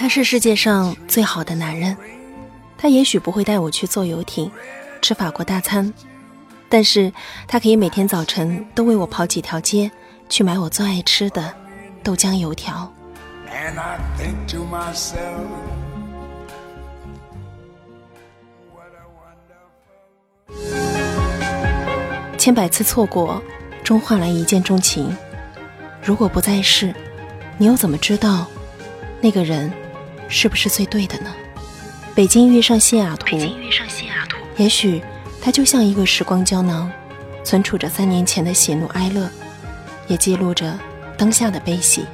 他是世界上最好的男人，他也许不会带我去坐游艇，吃法国大餐，但是他可以每天早晨都为我跑几条街，去买我最爱吃的豆浆油条。千百次错过，终换来一见钟情。如果不在世，你又怎么知道那个人是不是最对的呢？北京遇上西雅图，也许它就像一个时光胶囊，存储着三年前的喜怒哀乐，也记录着当下的悲喜。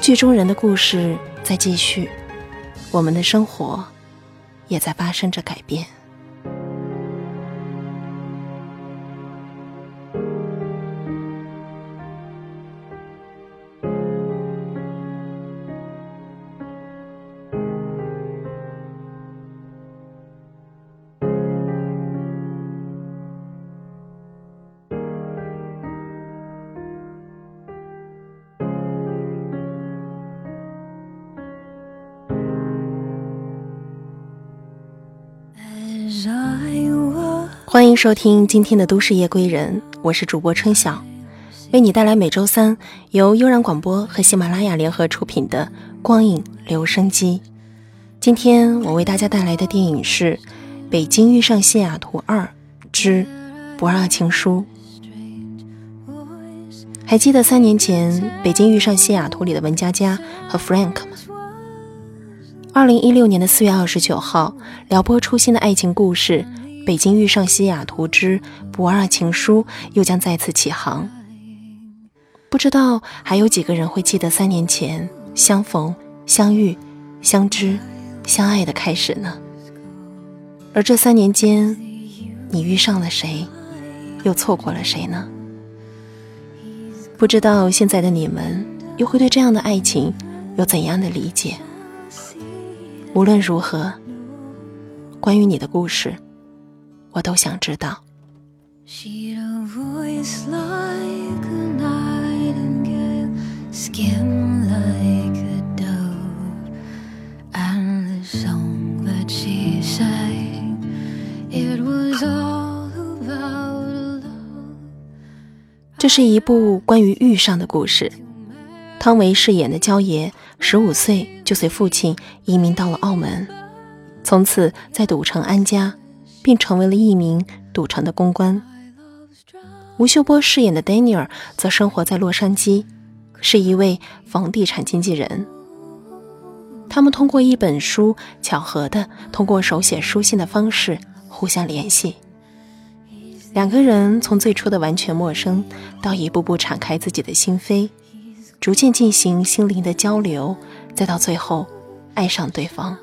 剧中人的故事在继续，我们的生活也在发生着改变。收听今天的都市夜归人，我是主播春晓，为你带来每周三由悠然广播和喜马拉雅联合出品的《光影留声机》。今天我为大家带来的电影是《北京遇上西雅图二之不二情书》。还记得三年前《北京遇上西雅图》里的文佳佳和 Frank 吗？二零一六年的四月二十九号，撩拨初心的爱情故事。北京遇上西雅图之不二情书又将再次起航。不知道还有几个人会记得三年前相逢、相遇、相知、相爱的开始呢？而这三年间，你遇上了谁，又错过了谁呢？不知道现在的你们又会对这样的爱情有怎样的理解？无论如何，关于你的故事。我都想知道。这是一部关于遇上的故事。汤唯饰演的焦爷，十五岁就随父亲移民到了澳门，从此在赌城安家。并成为了一名赌城的公关。吴秀波饰演的 Daniel 则生活在洛杉矶，是一位房地产经纪人。他们通过一本书，巧合的通过手写书信的方式互相联系。两个人从最初的完全陌生，到一步步敞开自己的心扉，逐渐进行心灵的交流，再到最后爱上对方。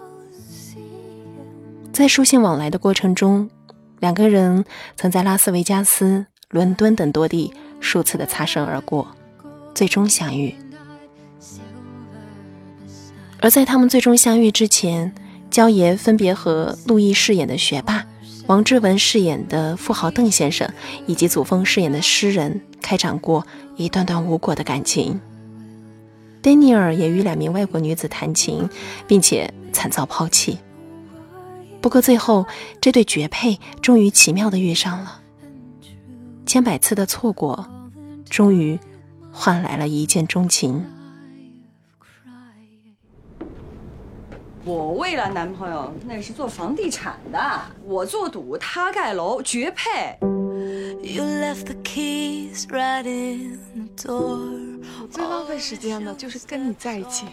在书信往来的过程中，两个人曾在拉斯维加斯、伦敦等多地数次的擦身而过，最终相遇。而在他们最终相遇之前，焦爷分别和陆毅饰演的学霸、王志文饰演的富豪邓先生以及祖峰饰演的诗人开展过一段段无果的感情。丹尼尔也与两名外国女子谈情，并且惨遭抛弃。不过最后，这对绝配终于奇妙的遇上了。千百次的错过，终于换来了一见钟情。我未来男朋友那是做房地产的，我做赌，他盖楼，绝配。最浪费时间的就是跟你在一起。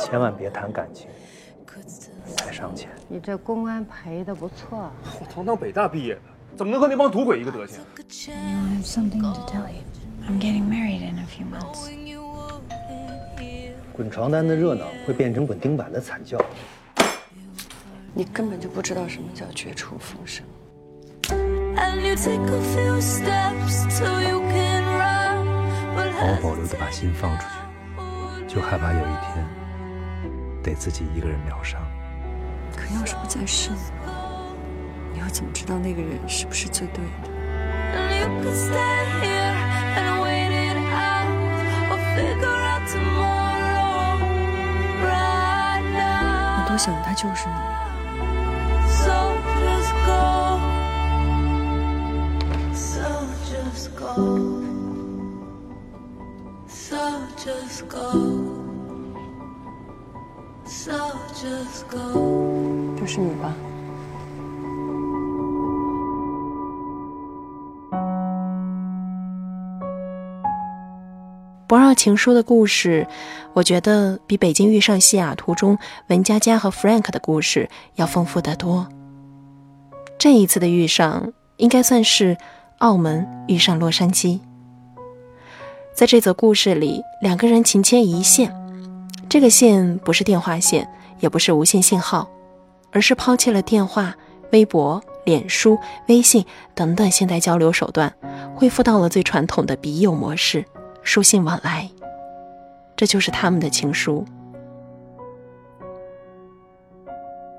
千万别谈感情。太伤钱。你这公安赔的不错。我堂堂北大毕业的，怎么能和那帮赌鬼一个德行？I have something to tell you. I'm getting married in a few months. 滚床单的热闹会变成滚钉板的惨叫。你根本就不知道什么叫绝处逢生。毫无保留的把心放出去，就害怕有一天得自己一个人疗伤。可要是不在世你又怎么知道那个人是不是最对的？我多想他就是你。Just go. 就是你吧。《不二情书》的故事，我觉得比《北京遇上西雅图》中文佳佳和 Frank 的故事要丰富得多。这一次的遇上，应该算是澳门遇上洛杉矶。在这则故事里，两个人情牵一线，这个线不是电话线，也不是无线信号，而是抛弃了电话、微博、脸书、微信等等现代交流手段，恢复到了最传统的笔友模式。书信往来，这就是他们的情书。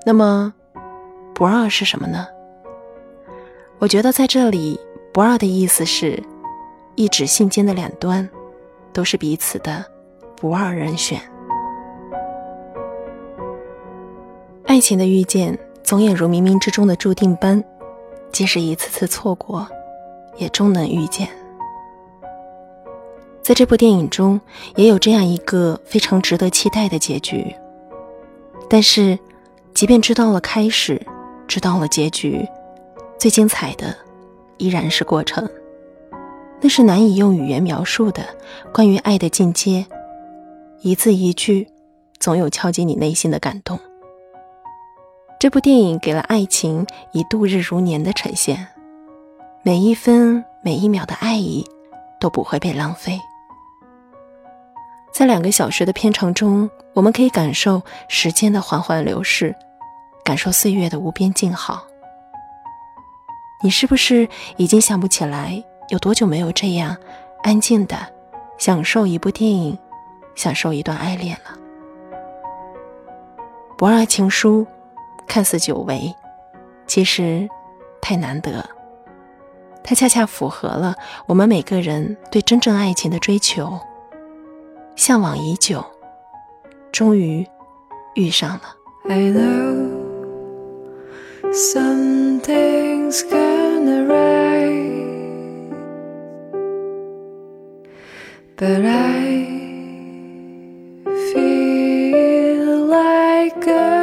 那么，不二是什么呢？我觉得在这里，不二的意思是，一纸信笺的两端，都是彼此的不二人选。爱情的遇见，总也如冥冥之中的注定般，即使一次次错过，也终能遇见。在这部电影中，也有这样一个非常值得期待的结局。但是，即便知道了开始，知道了结局，最精彩的依然是过程。那是难以用语言描述的关于爱的进阶，一字一句，总有敲击你内心的感动。这部电影给了爱情以度日如年的呈现，每一分每一秒的爱意都不会被浪费。在两个小时的片长中，我们可以感受时间的缓缓流逝，感受岁月的无边静好。你是不是已经想不起来有多久没有这样安静的享受一部电影，享受一段爱恋了？《不二情书》看似久违其实太难得。它恰恰符合了我们每个人对真正爱情的追求。向往已久终于遇上了。I know something's gonna rise but i feel like a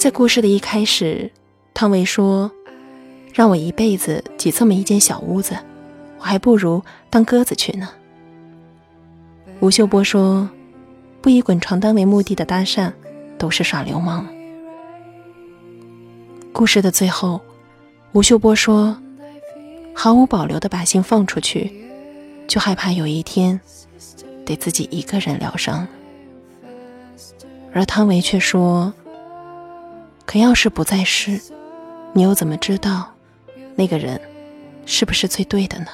在故事的一开始，汤唯说：“让我一辈子挤这么一间小屋子。”我还不如当鸽子去呢。吴秀波说：“不以滚床单为目的的搭讪，都是耍流氓。”故事的最后，吴秀波说：“毫无保留的把心放出去，就害怕有一天得自己一个人疗伤。”而汤唯却说：“可要是不再是，你又怎么知道那个人是不是最对的呢？”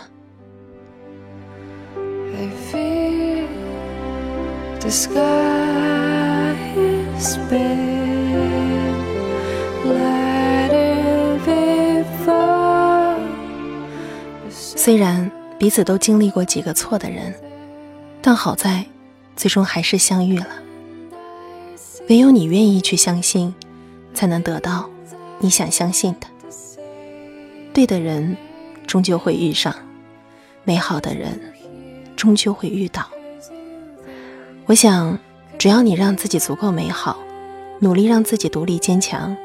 The sky is before. 虽然彼此都经历过几个错的人，但好在最终还是相遇了。唯有你愿意去相信，才能得到你想相信的。对的人终究会遇上，美好的人终究会遇到。我想，只要你让自己足够美好，努力让自己独立坚强，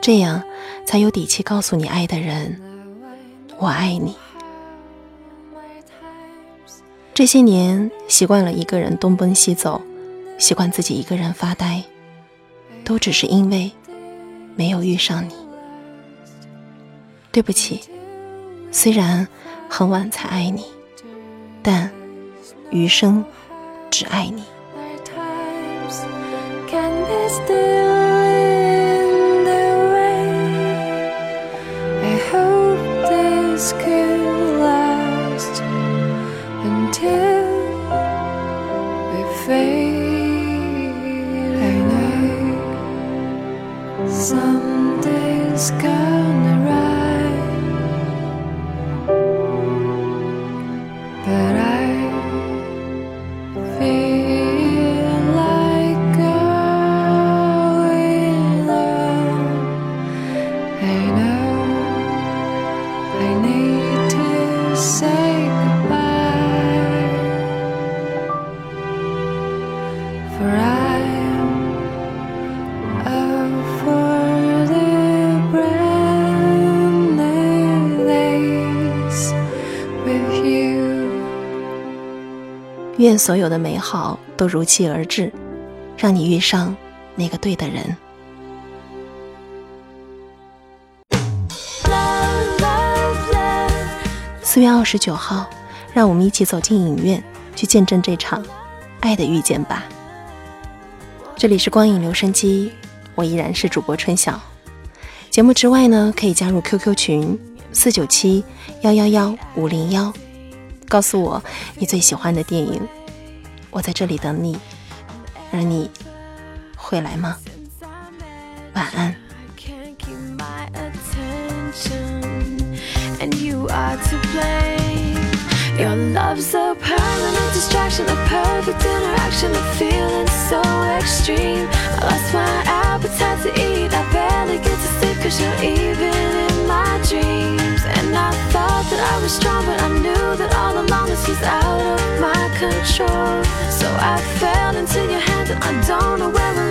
这样才有底气告诉你爱的人：“我爱你。”这些年习惯了一个人东奔西走，习惯自己一个人发呆，都只是因为没有遇上你。对不起，虽然很晚才爱你，但余生。只爱你。愿所有的美好都如期而至，让你遇上那个对的人。四月二十九号，让我们一起走进影院，去见证这场爱的遇见吧。这里是光影留声机，我依然是主播春晓。节目之外呢，可以加入 QQ 群四九七幺幺幺五零幺，告诉我你最喜欢的电影，我在这里等你，而你会来吗？晚安。Your love's a permanent distraction, a perfect interaction, a feeling so extreme. I lost my appetite to eat, I barely get to sleep cause you're even in my dreams. And I thought that I was strong, but I knew that all along this was out of my control. So I fell into your hands and I don't know where